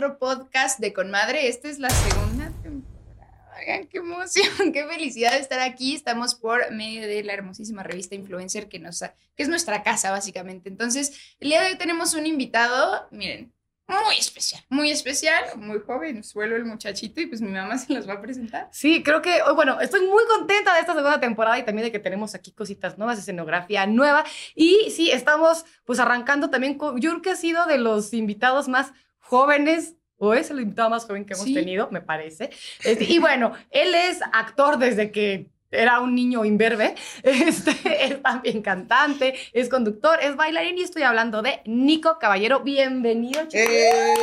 otro podcast de Conmadre. Esta es la segunda temporada. Oigan, qué emoción, qué felicidad de estar aquí. Estamos por medio de la hermosísima revista Influencer que nos que es nuestra casa básicamente. Entonces, el día de hoy tenemos un invitado, miren, muy especial, muy especial, muy joven, suelo el muchachito y pues mi mamá se los va a presentar. Sí, creo que, oh, bueno, estoy muy contenta de esta segunda temporada y también de que tenemos aquí cositas nuevas, escenografía nueva y sí, estamos pues arrancando también, con, yo creo que ha sido de los invitados más jóvenes o es el invitado más joven que hemos tenido, me parece. Este, y bueno, él es actor desde que era un niño imberbe, este, es también cantante, es conductor, es bailarín y estoy hablando de Nico Caballero. Bienvenido, chicos. ¡Eh!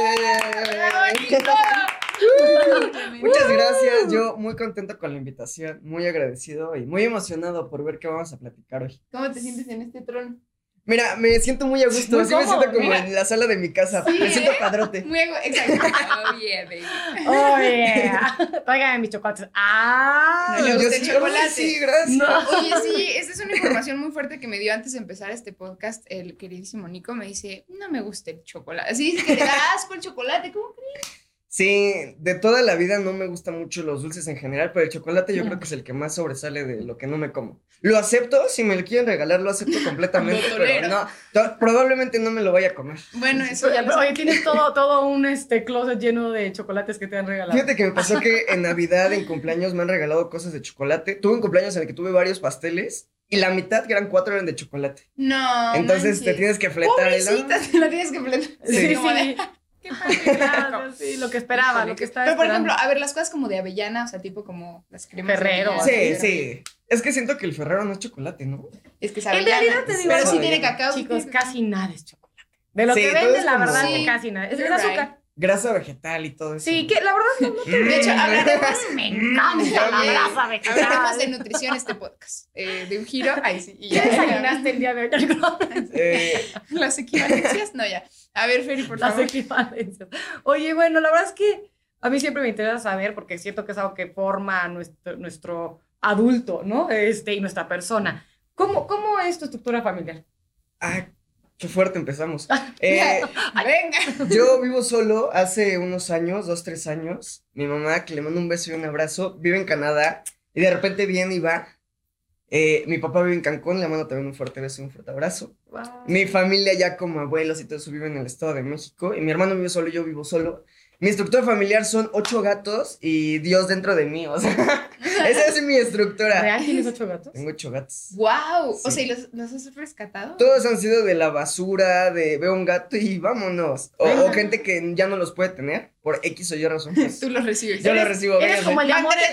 Muchas gracias, yo muy contento con la invitación, muy agradecido y muy emocionado por ver qué vamos a platicar hoy. ¿Cómo te sientes en este trono? Mira, me siento muy a gusto. sí, me siento como en la sala de mi casa. me siento padrote. Muy exacto. Oh, yeah, baby. Oh, yeah. Tráigame mis chocolates. Ah. No gusta el chocolate. Sí, gracias. Oye, sí, esta es una información muy fuerte que me dio antes de empezar este podcast. El queridísimo Nico me dice, no me gusta el chocolate. Así es que te da asco el chocolate. ¿Cómo crees? Sí, de toda la vida no me gustan mucho los dulces en general, pero el chocolate yo creo que es el que más sobresale de lo que no me como. Lo acepto, si me lo quieren regalar, lo acepto completamente, pero no, probablemente no me lo vaya a comer. Bueno, eso ya Oye, tienes todo, todo un este, closet lleno de chocolates que te han regalado. Fíjate que me pasó que en Navidad, en cumpleaños, me han regalado cosas de chocolate. Tuve un cumpleaños en el que tuve varios pasteles y la mitad, que eran cuatro, eran de chocolate. No. Entonces te tienes que fletar el te la tienes que fletar. Sí, sí. sí, lo que esperaba, lo que estaba Pero, por ejemplo, a ver, las cosas como de avellana, o sea, tipo como las cremas Ferrero. Sí, sí. Es que siento que el Ferrero no es chocolate, ¿no? Es que es avellana. En realidad te digo, pero sí tiene cacao. Chicos, casi nada es chocolate. De lo que venden, la verdad, que casi nada. Es azúcar. Grasa vegetal y todo eso. Sí, que la verdad no, no te... De hecho, hablaremos... Me encanta la grasa vegetal. Hablaremos de nutrición este podcast. Eh, de un giro. Ahí sí. Y ya desayunaste el día de hoy? Eh, Las equivalencias, no, ya. A ver, Feri, por favor. Las equivalencias. Oye, bueno, la verdad es que a mí siempre me interesa saber, porque siento que es algo que forma nuestro, nuestro adulto, ¿no? Este, y nuestra persona. ¿Cómo, ¿Cómo es tu estructura familiar? Ah, Qué fuerte empezamos. Eh, Venga. Yo vivo solo hace unos años, dos, tres años. Mi mamá, que le mando un beso y un abrazo, vive en Canadá y de repente viene y va. Eh, mi papá vive en Cancún, le mando también un fuerte beso y un fuerte abrazo. Mi familia ya como abuelos y todo eso vive en el Estado de México y mi hermano vive solo, yo vivo solo. Mi estructura familiar son ocho gatos y Dios dentro de mí, o sea, esa es mi estructura. ¿Real tienes ocho gatos? Tengo ocho gatos. ¡Wow! O sea, ¿y los, los, has rescatado? Todos han sido de la basura, de veo un gato y vámonos. O, gente que ya no los puede tener por X o Y razón. Pues. Tú los recibes. Yo los recibo. Eres como el de amores,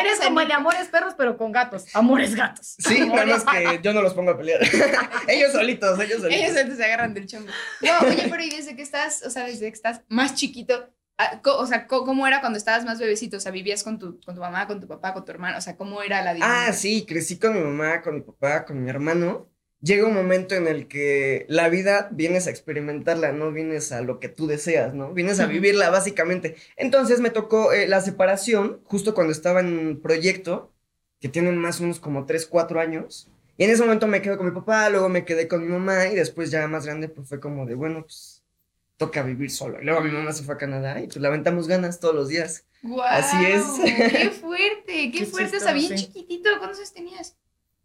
eres como el de amores perros, pero con gatos. Amores gatos. Sí, nada más que yo no los pongo a pelear. ellos solitos, ellos solitos. Ellos se agarran del chongo. No, oye, pero y desde que estás, o sea, desde que estás más chiquito, o sea, ¿cómo era cuando estabas más bebecito? O sea, ¿vivías con tu, con tu mamá, con tu papá, con tu hermano? O sea, ¿cómo era la dinámica? Ah, sí, crecí con mi mamá, con mi papá, con mi hermano. Llega un momento en el que la vida vienes a experimentarla, no vienes a lo que tú deseas, ¿no? Vienes a vivirla, básicamente. Entonces me tocó eh, la separación, justo cuando estaba en un proyecto, que tienen más o menos como 3, 4 años. Y en ese momento me quedo con mi papá, luego me quedé con mi mamá, y después ya más grande, pues fue como de, bueno, pues toca vivir solo. Y luego mi mamá se fue a Canadá y pues le aventamos ganas todos los días. Así es. ¡Qué fuerte! ¡Qué, fuerte! O sea, bien chiquitito. ¿Cuántos años tenías?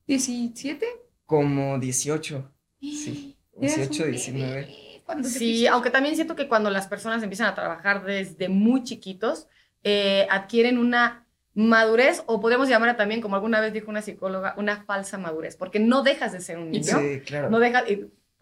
¿17? Como 18. Sí. 18, 19. Sí, aunque también siento que cuando las personas empiezan a trabajar desde muy chiquitos, eh, adquieren una madurez, o podemos llamarla también, como alguna vez dijo una psicóloga, una falsa madurez, porque no dejas de ser un niño. Sí, claro. No dejas,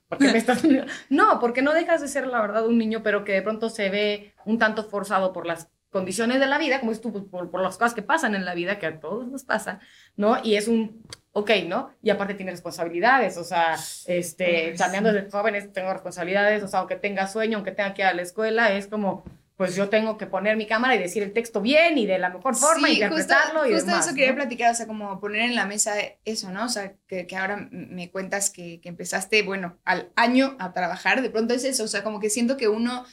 No, porque no dejas de ser, la verdad, un niño, pero que de pronto se ve un tanto forzado por las condiciones de la vida, como es tú, pues, por, las cosas que pasan en la vida, que a todos nos pasa, ¿no? Y es un, ok, ¿no? Y aparte tiene responsabilidades, o sea, este, cambiando de jóvenes tengo responsabilidades, o sea, aunque tenga sueño, aunque tenga que ir a la escuela, es como, pues yo tengo que poner mi cámara y decir el texto bien y de la mejor forma, y interpretarlo justo, y justo eso quería platicar, o sea, como poner en la mesa eso, ¿no? O sea, que, que ahora me cuentas que, que, empezaste, bueno, al año a trabajar, de pronto es eso, o sea, como que siento que uno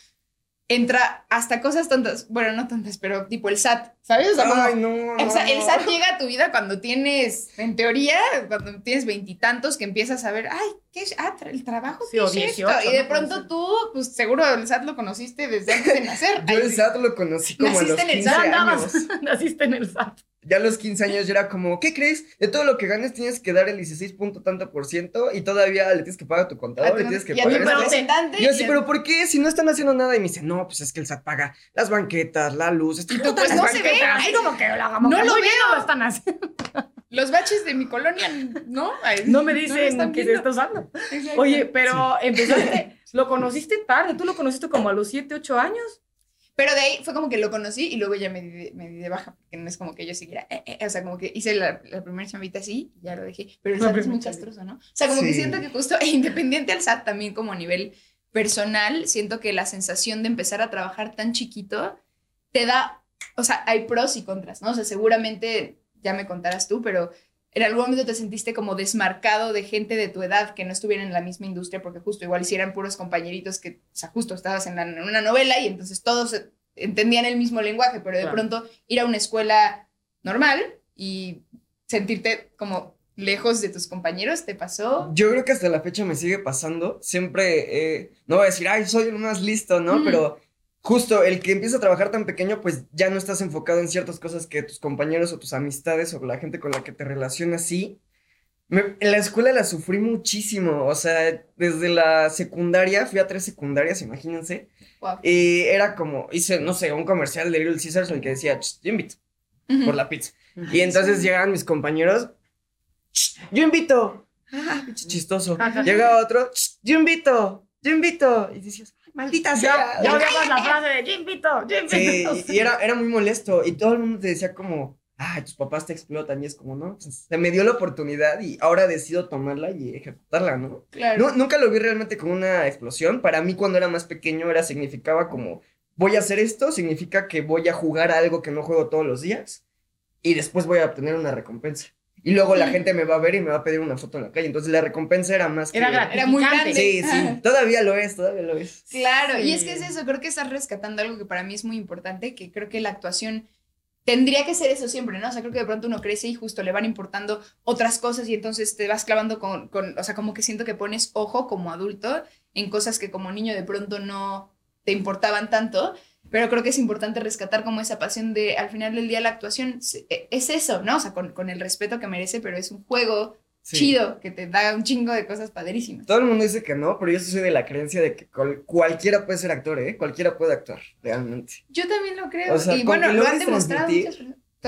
entra hasta cosas tontas, bueno, no tontas, pero tipo el SAT, ¿sabes? O sea, como- Ay, no, no, o sea, el. SAT llega a tu vida cuando tienes, en teoría, cuando tienes veintitantos que empiezas a ver, ay, ¿qué es? Ah, tra- el trabajo, Sí, ¿qué es esto? 18, Y de ¿no? pronto tú, pues seguro el SAT lo conociste desde antes de nacer. Yo el. SAT lo conocí como a Naciste los en el 15 SAT, Ya años. naciste en el SAT. Ya a los 15 años yo era como, ¿qué crees? De todo lo que ganes tienes que dar el 16 punto tanto por ciento y todavía le tienes que pagar a tu A contador, tu- le tienes que y a tu pagar. pero esto. te- representante. Y yo y así, a- ¿pero por qué? Si no están haciendo nada. Y me dice, no, pues es que el SAT paga las banquetas, la luz. Estoy tú, pues, no se ve, Así ay, como que lo hagamos. no lo muy bien, veo. no lo están haciendo. Los baches de mi colonia, ¿no? Ay, No me dicen están que se está usando. Exacto. Oye, pero empezaste, lo conociste tarde, tú lo conociste como a los 7, 8 años. Pero de ahí fue como que lo conocí y luego ya me di de, me di de baja, porque no es como que yo siguiera, eh, eh, o sea, como que hice la, la primera chambita así y ya lo dejé, pero el SAT es muy castroso, ¿no? O sea, como que Sí. siento que justo, e independiente al SAT también como a nivel personal, siento que la sensación de empezar a trabajar tan chiquito te da, o sea, hay pros y contras, ¿no? O sea, seguramente ya me contarás tú, pero en algún momento te sentiste como desmarcado de gente de tu edad que no estuvieran en la misma industria, porque justo igual hicieran puros compañeritos que, o sea, justo estabas en, la- en una novela y entonces todos entendían el mismo lenguaje, pero de Claro. pronto ir a una escuela normal y sentirte como lejos de tus compañeros, ¿te pasó? Yo creo que hasta la fecha me sigue pasando. Siempre, eh, no voy a decir, ay, soy el más listo, ¿no? Mm. Pero justo el que empieza a trabajar tan pequeño, pues ya no estás enfocado en ciertas cosas que tus compañeros o tus amistades o la gente con la que te relacionas sí. Me- en la escuela la sufrí muchísimo, o sea, desde la secundaria, fui a tres secundarias, imagínense, Wow. y era como, hice, no sé, un comercial de Little Caesars en el que decía, "Ch, yo invito Ujú. por la pizza. Y entonces llegaban mis compañeros, "Ch, yo invito. Ah, pinche chistoso. Llega otro, "Ch, yo invito, yo invito. Y decías, "Ay, maldita sea. Ya, odiabas la frase de Jimpito, Sí, Jimpito. y era, era muy molesto. Y todo el mundo te decía como, ay, tus papás te explotan. Y es como, no, pues, se me dio la oportunidad y ahora decido tomarla y ejecutarla, ¿no? Claro. No, nunca lo vi realmente como una explosión. Para mí, cuando era más pequeño, era, significaba como, voy a hacer esto, significa que voy a jugar a algo que no juego todos los días y después voy a obtener una recompensa. Y luego la Sí. gente me va a ver y me va a pedir una foto en la calle. Entonces la recompensa era más que... Era gratis. Era muy grande. Sí, sí, todavía lo es, todavía lo es. Claro, y es Sí. que es eso, creo que estás rescatando algo que para mí es muy importante, que creo que la actuación tendría que ser eso siempre, ¿no? O sea, creo que de pronto uno crece y justo le van importando otras cosas y entonces te vas clavando con, con, o sea, como que siento que pones ojo como adulto en cosas que como niño de pronto no te importaban tanto, pero creo que es importante rescatar como esa pasión de, al final del día la actuación e- es eso, ¿no? O sea, con, con el respeto que merece, pero es un juego Sí. chido que te da un chingo de cosas padrísimas. Todo el mundo dice que no, pero yo soy de la creencia de que cual- cualquiera puede ser actor, ¿eh? Cualquiera puede actuar, realmente. Yo también lo creo. O sea, y bueno, lo han demostrado muchas.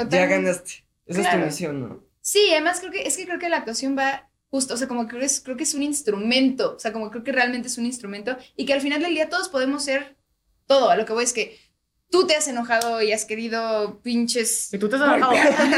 Ya ganaste. Esa es tu misión, ¿no? Sí, además creo que es que creo que la actuación va justo, o sea, como que creo, que es, creo que es un instrumento, o sea, como creo que realmente es un instrumento y que al final del día todos podemos ser todo. A lo que voy es que tú te has enojado y has querido pinches. Y tú te has enojado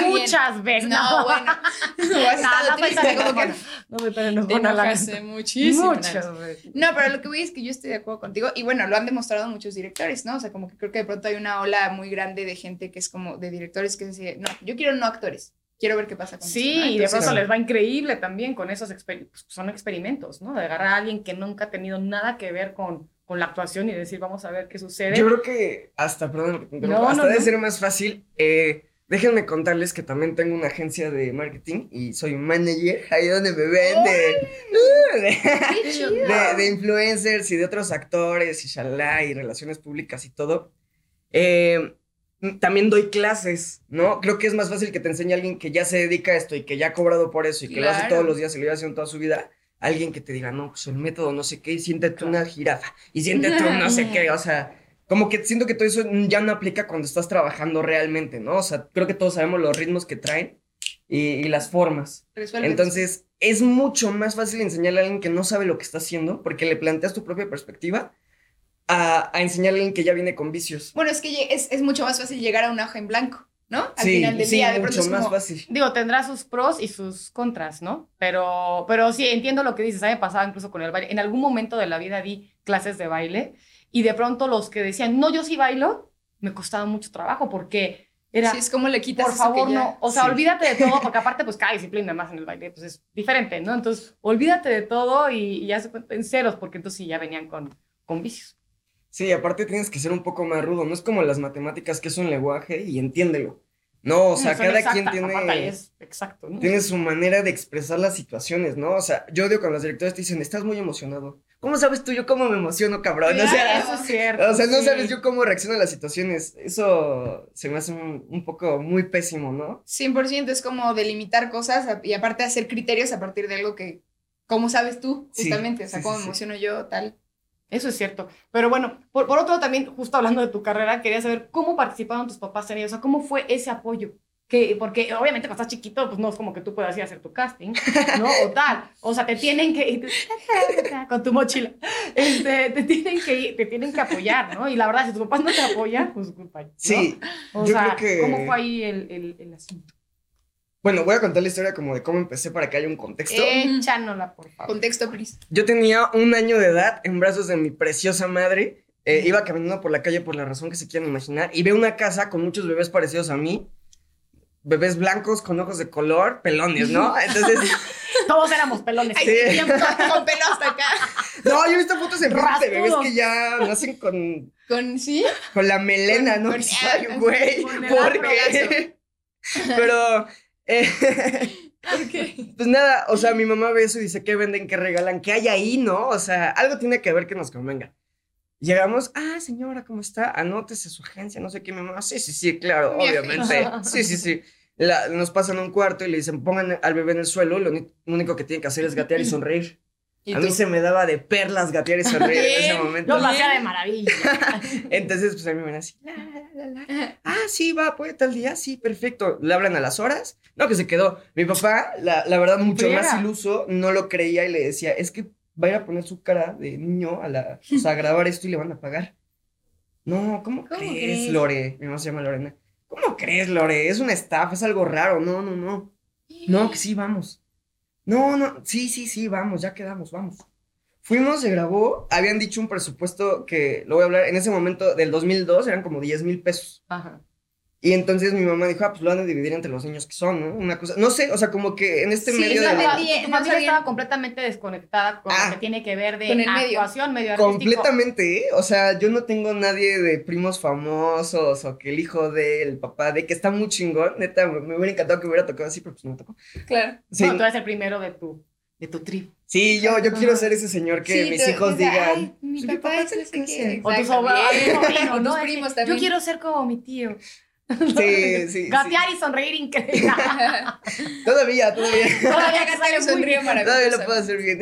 muchas veces. No, bueno, no, has No, estado triste, como que. No me tan enojona la enojaste muchísimo. Muchas veces. No, pero lo que voy es que yo estoy de acuerdo contigo y bueno, lo han demostrado muchos directores, ¿no? O sea, como que creo que de pronto hay una ola muy grande de gente que es como de directores que dice, no, yo quiero no actores, quiero ver qué pasa con Sí, y de pronto les va increíble también con esos pues, son experimentos, ¿no? De agarrar a alguien que nunca ha tenido nada que ver con, con la actuación y decir, vamos a ver qué sucede. Yo creo que hasta, perdón, No, hasta no, debe no. ser más fácil. Eh, déjenme contarles que también tengo una agencia de marketing y soy manager, ahí donde me ven de, ¡Qué chido! de, de influencers y de otros actores y shalá y relaciones públicas y todo. Eh, también doy clases, ¿no? Creo que es más fácil que te enseñe alguien que ya se dedica a esto y que ya ha cobrado por eso y que lo hace todos los días y lo lleva haciendo toda su vida. Alguien que te diga, no, pues el método no sé qué, y siéntete una jirafa, y siéntete un no sé qué, o sea, como que siento que todo eso ya no aplica cuando estás trabajando realmente, ¿no? O sea, creo que todos sabemos los ritmos que traen y, y las formas. Entonces, es mucho más fácil enseñarle a alguien que no sabe lo que está haciendo, porque le planteas tu propia perspectiva, a, a enseñarle a alguien que ya viene con vicios. Bueno, es que es, es mucho más fácil llegar a una hoja en blanco, ¿no? Al sí, final del sí, día, de pronto mucho es más fácil. Digo, tendrá sus pros y sus contras, ¿no? Pero, pero sí, entiendo lo que dices. A mí me pasaba incluso con el baile. En algún momento de la vida di clases de baile y de pronto los que decían, no, yo sí bailo, me costaba mucho trabajo porque era, sí, es como le quitas por eso que favor, ya- no. O sea, Sí. olvídate de todo porque aparte, pues cada disciplina más en el baile, pues es diferente, ¿no? Entonces, olvídate de todo y, y ya se cuenta en ceros porque entonces sí ya venían con, con vicios. Sí, aparte tienes que ser un poco más rudo. No es como las matemáticas, que es un lenguaje y entiéndelo. No, o sea, cada exacta, quien tiene, es exacto, ¿no? tiene su manera de expresar las situaciones, ¿no? O sea, yo odio cuando los directores te dicen, estás muy emocionado. ¿Cómo sabes tú yo cómo me emociono, cabrón? O sea, eso es cierto. o sea, no sí. sabes yo cómo reacciono a las situaciones. Eso se me hace un, un poco muy pésimo, ¿no? 100% es como delimitar cosas a- y aparte hacer criterios a partir de algo que, ¿cómo sabes tú? Sí, Justamente, o sea, sí, cómo sí, me sí. emociono yo, tal. Eso es cierto. Pero bueno, por, por otro lado, también, justo hablando de tu carrera, quería saber cómo participaron tus papás en ello. O sea, cómo fue ese apoyo. Que, porque obviamente cuando estás chiquito, pues no es como que tú puedas ir a hacer tu casting, ¿no? O tal. O sea, te tienen que tú, con tu mochila. Este, te tienen que ir- te tienen que apoyar, ¿no? Y la verdad, si tus papás no te apoyan, pues culpa. ¿no? Sí. O yo sea, creo que- ¿cómo fue ahí el, el, el asunto? Bueno, voy a contar la historia como de cómo empecé para que haya un contexto. Échanosla, por favor. Contexto, please. Yo tenía un año de edad en brazos de mi preciosa madre. Eh, iba caminando por la calle por la razón que se quieran imaginar y veo una casa con muchos bebés parecidos a mí. Bebés blancos con ojos de color, pelones, ¿no? Entonces, Todos éramos pelones. Ay, Sí. con pelo hasta acá. no, yo he visto fotos en Facebook de bebés que ya nacen con, Con, ¿sí? con la melena, Con- ¿no? con- Ay, güey, con el ¿por qué? Pero, eh, ¿Por qué? pues nada, o sea, mi mamá ve eso y dice, ¿qué venden, qué regalan? ¿Qué hay ahí, no? O sea, algo tiene que ver que nos convenga. Llegamos, ah, señora, ¿cómo está? Anótese su agencia, no sé qué, mi mamá. Sí, sí, sí, claro, Mi obviamente. Sí, sí, sí. La- nos pasan a un cuarto y le dicen, pongan al bebé en el suelo, lo, lo único que tiene que hacer es gatear y sonreír. ¿Y A mí se me daba de perlas gatear y sonreír en ese momento. Lo hacía de maravilla. Entonces, pues a mí me ven así, la, la, la, la. ah, sí, va, puede tal día, sí, perfecto. Le hablan a las horas. No, que se quedó. Mi papá, la, la verdad, mucho más iluso, no lo creía y le decía, es que va a ir a poner su cara de niño a la, o sea, a grabar esto y le van a pagar. No, ¿cómo, ¿Cómo crees, crees? Lore? Mi mamá se llama Lorena. ¿Cómo crees, Lore? Es una estafa, es algo raro. No, no, no. No, que sí, vamos. No, no, sí, sí, sí, vamos, ya quedamos, vamos. Fuimos, se grabó, habían dicho un presupuesto que, lo voy a hablar, en ese momento del 2002 eran como 10 mil pesos. Ajá. Y entonces mi mamá dijo, ah, pues lo van a dividir entre los niños que son, ¿no? Una cosa, no sé, o sea, como que en este Sí, medio de... la- Tu Bien, tu no familia estaba completamente desconectada con Ah. lo que tiene que ver de Con el medio. actuación, medio artístico. Completamente, ¿eh? O sea, yo no tengo nadie de primos famosos o que el hijo de, el papá de, que está muy chingón, neta, me, me hubiera encantado que hubiera tocado así, pero pues no me tocó. Claro. Sí, Bueno, tú eres el primero de tu, de tu tribu. sí yo, yo quiero ser ese señor que Sí, mis tú- hijos o sea, digan, ay, mi "Pues, papá es se no sé le qué. conoce". O tus sobrinos, O ¿no? tus primos Yo también. quiero ser como mi tío. Sí, sí, sí. Gatear y sonreír increíble. Todavía, todavía. Todavía muy sonrío bien. Todavía lo puedo hacer bien.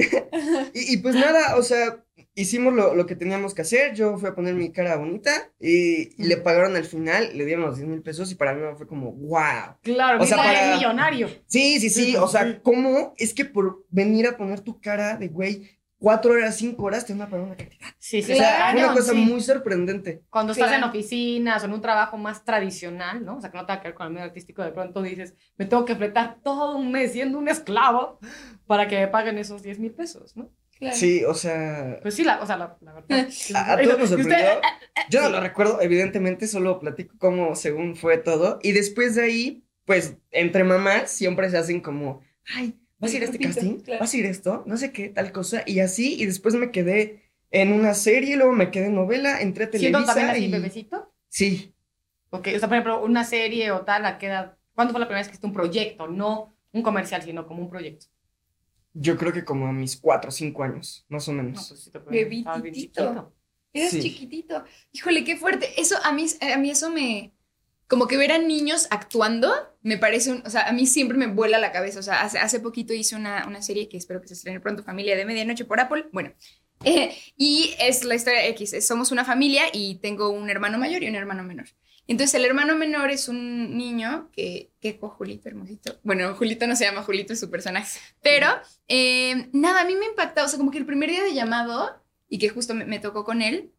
y, y pues nada, o sea, hicimos lo, lo que teníamos que hacer. Yo fui a poner mi cara bonita y, y le pagaron al final, le dieron los 10 mil pesos y para mí fue como, wow. Claro, O sea, para- es millonario. Sí, sí, sí. O sea, ¿cómo es que por venir a poner tu cara de güey, cuatro horas, cinco horas, te van a pagar una cantidad? Sí, sí, O sea, claro, una cosa sí. muy sorprendente. Cuando estás Claro. en oficinas o en un trabajo más tradicional, ¿no? O sea, que no tenga que ver con el medio artístico, de pronto dices, me tengo que fletar todo un mes siendo un esclavo para que me paguen esos 10 mil pesos, ¿no? Claro. Sí, o sea, Pues sí, la, o sea, la, la verdad. a, a todos nos Y usted- sorprendió. Yo no lo recuerdo, evidentemente, solo platico cómo según fue todo. Y después de ahí, pues, entre mamás siempre se hacen como, ay, ¿vas a ir a este casting? claro. ¿Vas a ir a esto? No sé qué, tal cosa. Y así, y después me quedé en una serie, luego me quedé en novela, entré a Siendo Televisa también así, y... bebecito. Sí, Ok, o sea, por ejemplo, una serie o tal, ¿a qué edad? ¿Cuándo fue la primera vez que hiciste un proyecto? No un comercial, sino como un proyecto. yo creo que como a mis cuatro o cinco años, más o No, menos. pues sí te Bebitito. bien chiquito. Sí. chiquitito. Híjole, qué fuerte. Eso a mí, a mí eso me... Como que ver a niños actuando, me parece un... O sea, a mí siempre me vuela la cabeza. O sea, hace, hace poquito hice una, una serie que espero que se estrene pronto, Familia de Medianoche por Apple. Bueno, y es la historia X. Somos una familia y tengo un hermano mayor y un hermano menor. Entonces, el hermano menor es un niño que... ¿Qué co Julito, hermosito? Bueno, Julito no se llama Julito, es su personaje. Pero, eh, nada, a mí me impactó. O sea, como que el primer día de llamado y que justo me tocó con él,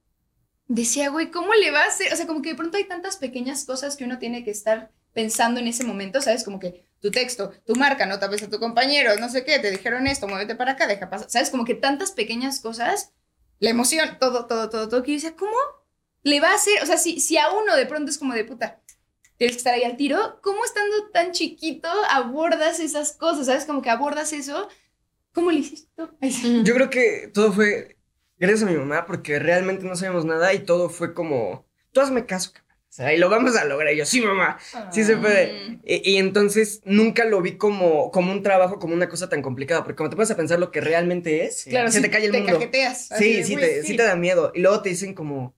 decía, güey, ¿cómo le va a hacer? O sea, como que de pronto hay tantas pequeñas cosas que uno tiene que estar pensando en ese momento, ¿sabes? Como que tu texto, tu marca, no tapes a tu compañero, no sé qué, te dijeron esto, muévete para acá, deja pasar, ¿sabes? Como que tantas pequeñas cosas, la emoción, todo, todo, todo, todo, que yo decía, ¿cómo le va a hacer? O sea, si, si a uno de pronto es como de puta, tienes que estar ahí al tiro, ¿cómo estando tan chiquito abordas esas cosas? ¿Sabes? Como que abordas eso, ¿cómo le hiciste? Yo creo que todo fue gracias a mi mamá, porque realmente no sabíamos nada y todo fue como, tú hazme caso, cabrón. O sea, y lo vamos a lograr. Y yo, sí, mamá, sí se puede. Mm. Y, y entonces nunca lo vi como, como un trabajo, como una cosa tan complicada, porque cuando te pones a pensar lo que realmente es, Claro, se te cae el te mundo. cajeteas. Sí, de, sí te, sí te da miedo. Y luego te dicen como,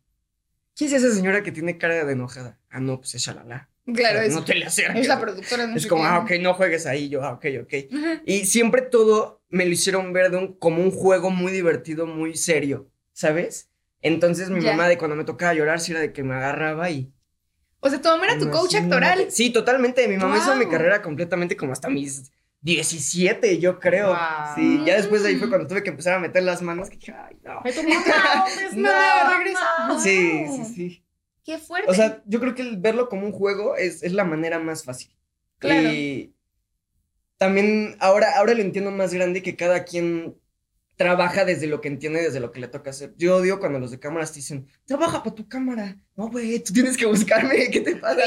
¿quién es esa señora que tiene cara de enojada? Ah, no, pues es Shalala. Claro, es, no te le acerques. es la productora. no Es como, ah, ok, no juegues ahí. Yo, ah, ok, ok. Ajá. Y siempre todo me lo hicieron ver de un, como un juego muy divertido, muy serio, ¿sabes? Entonces mi Ya. mamá de cuando me tocaba llorar, sí era de que me agarraba y... O sea, tu mamá era tu coach actoral. Sí, totalmente. Mi mamá hizo mi Wow. carrera completamente como hasta mis 17, yo creo. Wow. Sí, ya después de ahí fue Mm. cuando tuve que empezar a meter las manos. Que dije, ay, no. Pues, No, no, regresa. no. Sí, sí, sí. Qué fuerte. O sea, yo creo que el verlo como un juego es, es la manera más fácil. Claro. Y también ahora, ahora lo entiendo más grande que cada quien trabaja desde lo que entiende, desde lo que le toca hacer. Yo odio cuando los de cámaras te dicen, trabaja para tu cámara. No, güey, tú tienes que buscarme, ¿qué te pasa?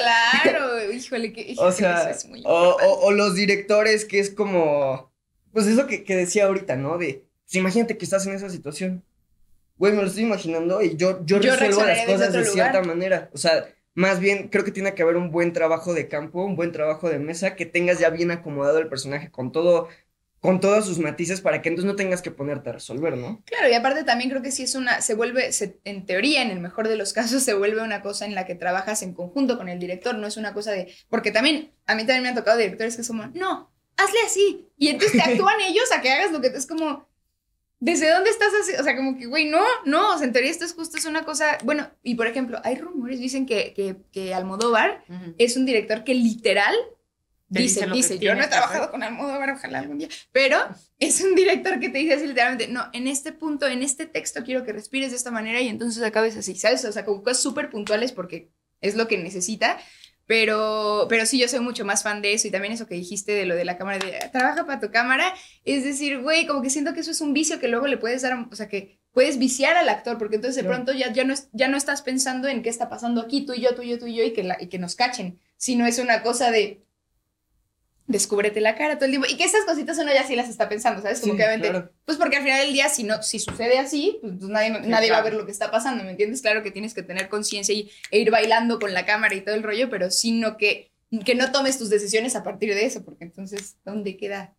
Claro, híjole, que O sea, eso es muy o, o- o los directores que es como, pues eso que, que decía ahorita, ¿no? De, pues imagínate que estás en esa situación. Güey, me lo estoy imaginando y yo, yo, Yo resuelvo las cosas de cierta manera. O sea, más bien creo que tiene que haber un buen trabajo de campo, un buen trabajo de mesa, que tengas ya bien acomodado el personaje con todo, con todos sus matices para que entonces no tengas que ponerte a resolver, ¿no? Claro, y aparte también creo que sí es una, se vuelve, se- en teoría, en el mejor de los casos, se vuelve una cosa en la que trabajas en conjunto con el director, no es una cosa de, porque también, a mí también me han tocado directores que es como, no, hazle así, y entonces te actúan ellos a que hagas lo que es como, ¿desde dónde estás así? O sea, como que, güey, no, no, o sea, en teoría esto es justo, es una cosa, bueno, y por ejemplo, hay rumores, dicen que, que, que Almodóvar es un director que literal Te dice, dice yo no he trabajado con Almodóvar, ojalá algún día, pero es un director que te dice así literalmente, no, en este punto, en este texto quiero que respires de esta manera y entonces acabes así, ¿sabes? O sea, como cosas súper puntuales porque es lo que necesita, pero, pero sí, yo soy mucho más fan de eso. Y también eso que dijiste de lo de la cámara, de trabaja para tu cámara, es decir, güey, como que siento que eso es un vicio que luego le puedes dar, o sea, que puedes viciar al actor, porque entonces de pronto ya, ya, no, ya no estás pensando en qué está pasando aquí, tú y yo, tú y yo, tú y yo, y que, la- y que nos cachen, sino es una cosa de descúbrete la cara todo el tiempo. Y que esas cositas uno ya sí las está pensando, ¿sabes? Como Sí, que obviamente, claro. pues porque al final del día, si no, si sucede así, pues, pues nadie, Sí, nadie va a ver lo que está pasando, ¿me entiendes? Claro que tienes que tener conciencia y, e ir bailando con la cámara y todo el rollo, pero sino que, que no tomes tus decisiones a partir de eso, porque entonces, ¿dónde queda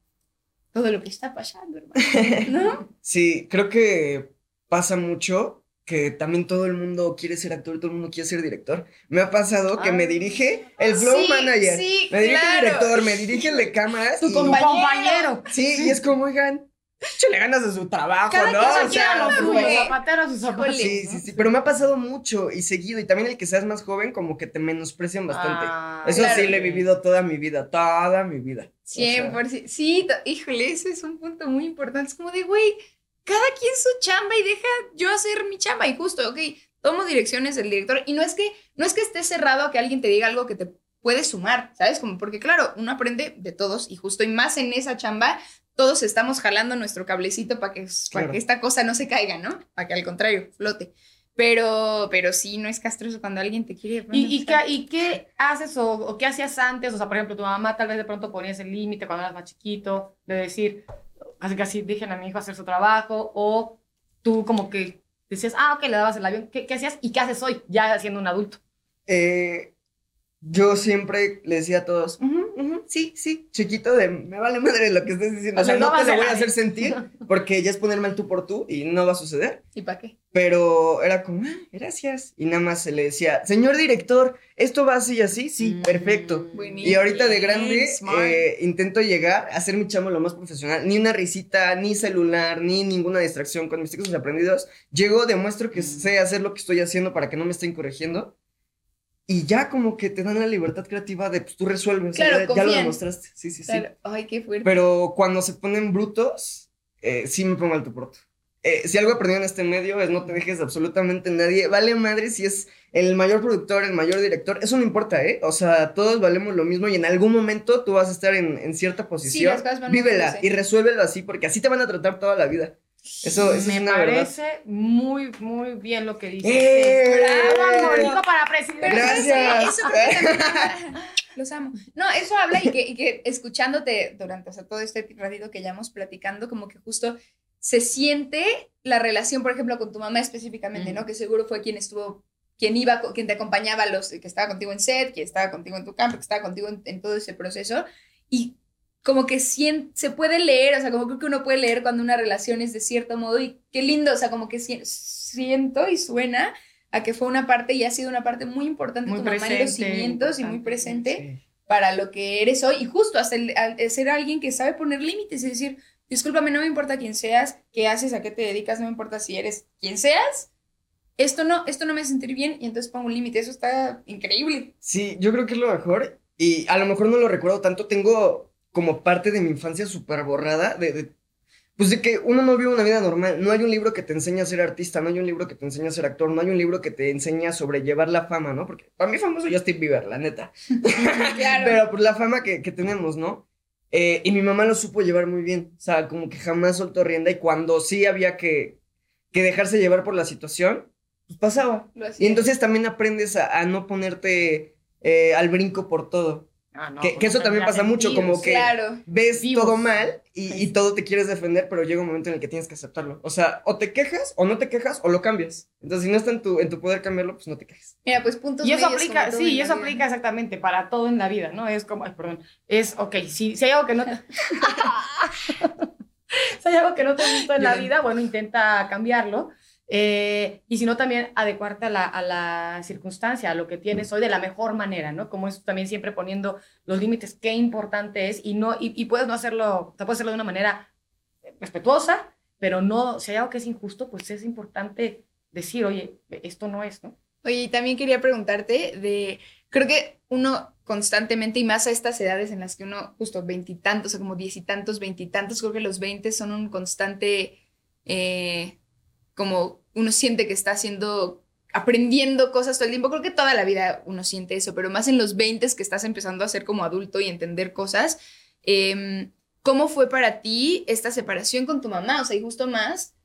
todo lo que está pasando, hermano? ¿No? Sí, creo que pasa mucho que también todo el mundo quiere ser actor, todo el mundo quiere ser director. Me ha pasado que Ah. me dirige el flow Sí, manager, sí, me dirige claro. el director, me dirige el de cámaras. Tu compañero. compañero. Sí, y es como, oigan, échale ganas de su trabajo, Cada ¿no? quien O sea, lo Los suyo. suyos, zapatero a sus zapatos. Sí, sí, sí, pero me ha pasado mucho y seguido, y también el que seas más joven, como que te menosprecian bastante. Ah, Eso claro. sí lo he vivido toda mi vida, toda mi vida. O sea, 100%. Sí, to- híjole, ese es un punto muy importante. Es como de, güey, cada quien su chamba y deja yo hacer mi chamba. Y justo, ok, tomo direcciones del director. Y no es que, no es que esté cerrado a que alguien te diga algo que te puede sumar, ¿sabes? Como porque, claro, uno aprende de todos y justo y más en esa chamba, todos estamos jalando nuestro cablecito para que, para que esta cosa no se caiga, ¿no? Para que al contrario, flote. Pero, pero sí, no es castroso cuando alguien te quiere. ¿Y, y, qué, ¿Y qué haces o, o qué hacías antes? O sea, por ejemplo, tu mamá tal vez de pronto ponías el límite cuando eras más chiquito, de decir, casi casi dejen a mi hijo hacer su trabajo, o tú como que decías, ah, ok, le dabas el avión. ¿Qué, qué hacías y qué haces hoy, ya siendo un adulto? eh, yo siempre le decía a todos, "Ujú, sí, sí, chiquito de, me vale madre lo que estés diciendo. O sea, no te lo voy a hacer sentir porque ya es ponerme al tú por tú y no va a suceder. ¿Y para qué? Pero era como, ah, gracias. Y nada más se le decía, señor director, ¿esto va así y así? Sí, perfecto. Buenísimo. Y ahorita de grande eh, intento llegar a hacer mi chamo lo más profesional. Ni una risita, ni celular, ni ninguna distracción con mis textos aprendidos. Llego, demuestro que sé hacer lo que estoy haciendo para que no me estén corrigiendo. Y ya como que te dan la libertad creativa de, pues tú resuelves. Claro, ya, ya lo demostraste. Sí, sí, sí. Claro. Ay, qué fuerte. Pero cuando se ponen brutos, eh, sí me pongo al tu pronto. Eh, si algo he aprendido en este medio es no te dejes de absolutamente nadie. Vale madre si es el mayor productor, el mayor director. Eso no importa, ¿eh? O sea, todos valemos lo mismo y en algún momento tú vas a estar en, en cierta posición. las cosas van Vívela moviéndose. y resuélvelo así porque así te van a tratar toda la vida. Eso, eso Me es una verdad. parece muy, muy bien lo que dices. ¡Eh! Bravo, Monico, para presidente. Gracias. Eso, eso que- los amo. No, eso habla y que, y que escuchándote durante o sea, todo este ratito que llevamos platicando, como que justo se siente la relación, por ejemplo, con tu mamá específicamente, ¿no? Que seguro fue quien estuvo, quien iba, quien te acompañaba, los, que estaba contigo en set, quien estaba contigo en tu campo, que estaba contigo en, todo ese proceso. Y como que se puede leer, o sea, como creo que uno puede leer cuando una relación es de cierto modo y qué lindo, o sea, como que siento y suena a que fue una parte y ha sido una parte muy importante de tu mamá en los cimientos y muy presente para lo que eres hoy y justo hasta ser alguien que sabe poner límites, es decir, discúlpame, no me importa quién seas, qué haces, a qué te dedicas, no me importa si eres quien seas. Esto no, esto no me hace sentir bien y entonces pongo un límite. Eso está increíble. Sí, yo creo que es lo mejor. Y a lo mejor no lo recuerdo tanto. Tengo como parte de mi infancia súper borrada de, pues de que uno no vive una vida normal. No hay un libro que te enseñe a ser artista, no hay un libro que te enseñe a ser actor, no hay un libro que te enseñe a sobrellevar la fama, ¿no? Porque para mí famoso yo Steve Bieber, la neta. claro. Pero pues la fama que, que tenemos, ¿no? Eh, y mi mamá lo supo llevar muy bien, o sea, como que jamás soltó rienda y cuando sí había que, que dejarse llevar por la situación, pues pasaba. Y entonces también aprendes a, no ponerte eh, al brinco por todo. Ah, que, pues eso también pasa mucho, como que ves todo mal y, todo te quieres defender, pero llega un momento en el que tienes que aceptarlo. O sea, o te quejas, o no te quejas, o lo cambias. Entonces, si no está en tu, en tu poder cambiarlo, pues no te quejes. Mira, pues puntos Y eso aplica, sí, y eso aplica exactamente para todo en la vida, ¿no? Es como, ay, perdón, es, ok, si, si hay algo que no te... si hay algo que no te gusta en la vida, bueno, intenta cambiarlo. Eh, y si no, también adecuarte a la, a la, circunstancia, a lo que tienes hoy de la mejor manera, ¿no? Como es también siempre poniendo los límites, qué importante es, y, no, y, puedes no hacerlo, te puedes hacerlo de una manera respetuosa, pero no, si hay algo que es injusto, pues es importante decir, oye, esto no es, ¿no? Oye, y también quería preguntarte de, creo que uno constantemente, y más a estas edades en las que uno, justo veintitantos, o como diez y tantos, veintitantos, creo que los veinte son un constante... Eh, como uno siente que está haciendo, aprendiendo cosas todo el tiempo. Creo que toda la vida uno siente eso, pero más en los 20 que estás empezando a ser como adulto y entender cosas. Em, ¿Cómo fue para ti esta separación con tu mamá? O sea, y justo más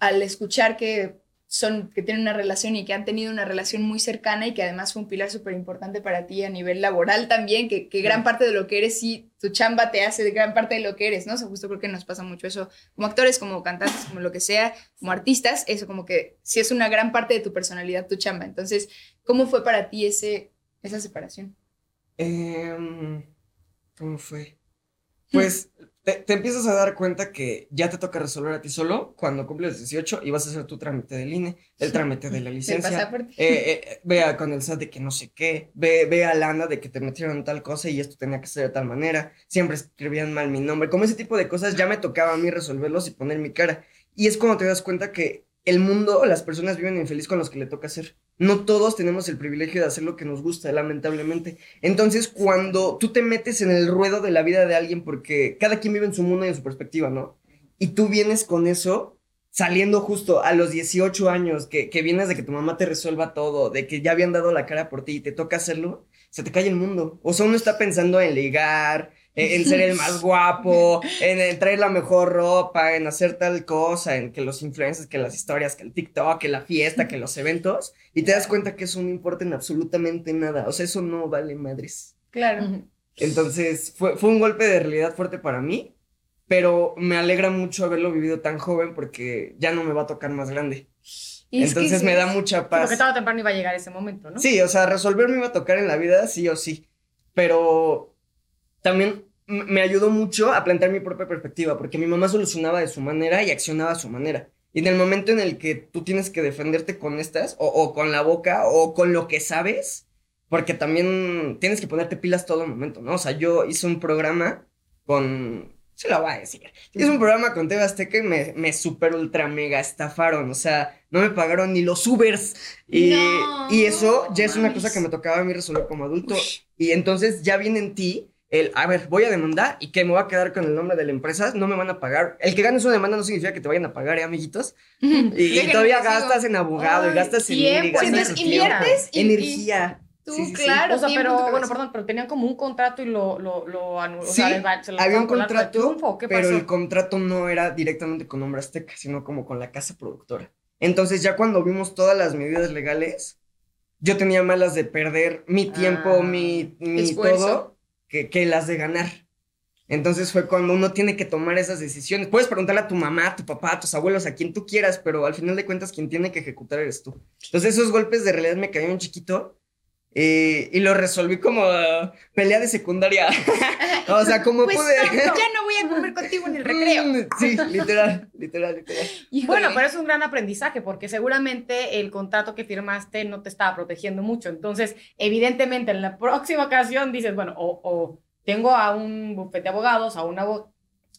al escuchar que son, que tienen una relación y que han tenido una relación muy cercana y que además fue un pilar súper importante para ti a nivel laboral también, que, que, gran parte de lo que eres, sí, tu chamba te hace de gran parte de lo que eres, ¿no? O sea, justo creo que nos pasa mucho eso como actores, como cantantes, como lo que sea, como artistas, eso como que sí es una gran parte de tu personalidad, tu chamba. Entonces, ¿cómo fue para ti ese, esa separación? Em, ¿Cómo fue? Pues te, empiezas a dar cuenta que ya te toca resolver a ti solo cuando cumples 18 y vas a hacer tu trámite del INE, el trámite de la licencia. Eh, eh, vea con el SAT de que no sé qué, ve, ve a Lana de que te metieron tal cosa y esto tenía que ser de tal manera, siempre escribían mal mi nombre, como ese tipo de cosas ya me tocaba a mí resolverlos y poner mi cara. Y es cuando te das cuenta que el mundo, las personas viven infeliz con los que le toca hacer. No todos tenemos el privilegio de hacer lo que nos gusta, lamentablemente. Entonces, cuando tú te metes en el ruedo de la vida de alguien, porque cada quien vive en su mundo y en su perspectiva, ¿no? Y tú vienes con eso, saliendo justo a los 18 años, que, que vienes de que tu mamá te resuelva todo, de que ya habían dado la cara por ti y te toca hacerlo, se te cae el mundo. O sea, uno está pensando en ligar, en, ser el más guapo, en, traer la mejor ropa, en hacer tal cosa, en que los influencers, que las historias, que el TikTok, que la fiesta, que los eventos, y te das cuenta que eso no importa en absolutamente nada. O sea, eso no vale madres. Claro. Entonces, fue, fue un golpe de realidad fuerte para mí, pero me alegra mucho haberlo vivido tan joven porque ya no me va a tocar más grande. Entonces me da mucha paz. porque tarde o temprano iba a llegar ese momento, ¿no? Sí, o sea, resolver me iba a tocar en la vida, sí o sí. Pero también me ayudó mucho a plantear mi propia perspectiva, porque mi mamá solucionaba de su manera y accionaba a su manera. Y en el momento en el que tú tienes que defenderte con estas, o, con la boca, o con lo que sabes, porque también tienes que ponerte pilas todo el momento, ¿no? O sea, yo hice un programa con... Se lo voy a decir. Hice un programa con TV Azteca y me, me super ultra mega estafaron. O sea, no me pagaron ni los Ubers. Y, y eso ya es una cosa que me tocaba a mí resolver como adulto. Y entonces ya viene en ti el, a ver, voy a demandar y que me voy a quedar con el nombre de la empresa, no me van a pagar. El que ganes una demanda no significa que te vayan a pagar, ¿eh, amiguitos? Y, todavía gastas en abogado y gastas en tiempo, inviertes energía. Tú, claro. O sea, pero, bueno, perdón, pero tenían como un contrato y lo, lo, lo anularon. Sí, había un contrato, pero el contrato no era directamente con Nombre Azteca, sino como con la casa productora. Entonces, ya cuando vimos todas las medidas legales, yo tenía malas de perder mi tiempo, ah, mi, mi todo que, las de ganar. Entonces fue cuando uno tiene que tomar esas decisiones. Puedes preguntarle a tu mamá, a tu papá, a tus abuelos, a quien tú quieras, pero al final de cuentas quien tiene que ejecutar eres tú. Entonces esos golpes de realidad me cayeron chiquito eh, y lo resolví como uh, pelea de secundaria. o sea, como Pues pude. no, ya no voy a comer contigo en el recreo. Mm, sí, literal, literal, literal. Y bueno, pero es un gran aprendizaje porque seguramente el contrato que firmaste no te estaba protegiendo mucho. Entonces, evidentemente, en la próxima ocasión dices, bueno, o, o tengo a un bufete de abogados, a un abogado,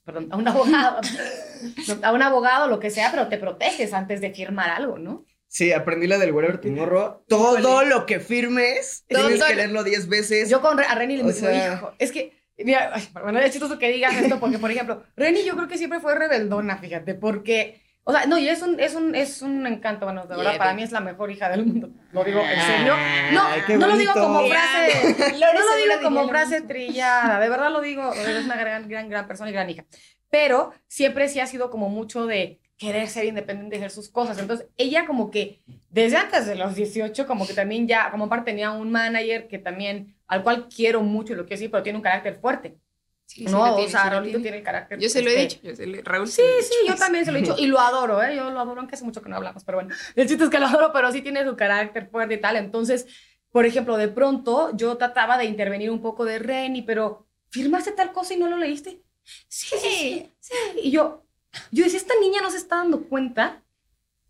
perdón, a un abogado, a un abogado, lo que sea, pero te proteges antes de firmar algo, ¿no? Sí, aprendí la del Whatever Tomorrow. Todo lo que firmes, Todo- tienes todo- que leerlo 10 veces. Yo con a Reni le digo, sea- hijo, es que, mira, ay, bueno, es chistoso que digas esto porque, por ejemplo, Reni yo creo que siempre fue rebeldona, fíjate, porque, o sea, no, y es un, es un, es un encanto, bueno, de verdad, Yeah, para mí es la mejor hija del mundo, lo digo en serio. No, no lo digo como frase, no lo digo como frase trillada, de verdad lo digo, es una gran, gran, gran persona y gran hija. Pero siempre sí ha sido como mucho de querer ser independiente, de hacer sus cosas. Entonces, ella como que desde antes de los 18, como que también ya, como parte tenía un manager que también, al cual quiero mucho y lo quiero decir, pero tiene un carácter fuerte. Sí, sí no, o tiene, sea, sí lo Raulito tiene. tiene el carácter. Yo se lo he este, dicho. Yo se lo, Raúl Sí, se lo sí, yo también se lo he dicho y lo adoro, ¿eh? Yo lo adoro, aunque hace mucho que no hablamos, pero bueno, el chiste es que lo adoro, pero sí tiene su carácter fuerte y tal. Entonces, por ejemplo, de pronto yo trataba de intervenir un poco de Reni, pero ¿firmaste tal cosa y no lo leíste? Sí, sí, sí. Y yo, yo decía, esta niña no se está dando cuenta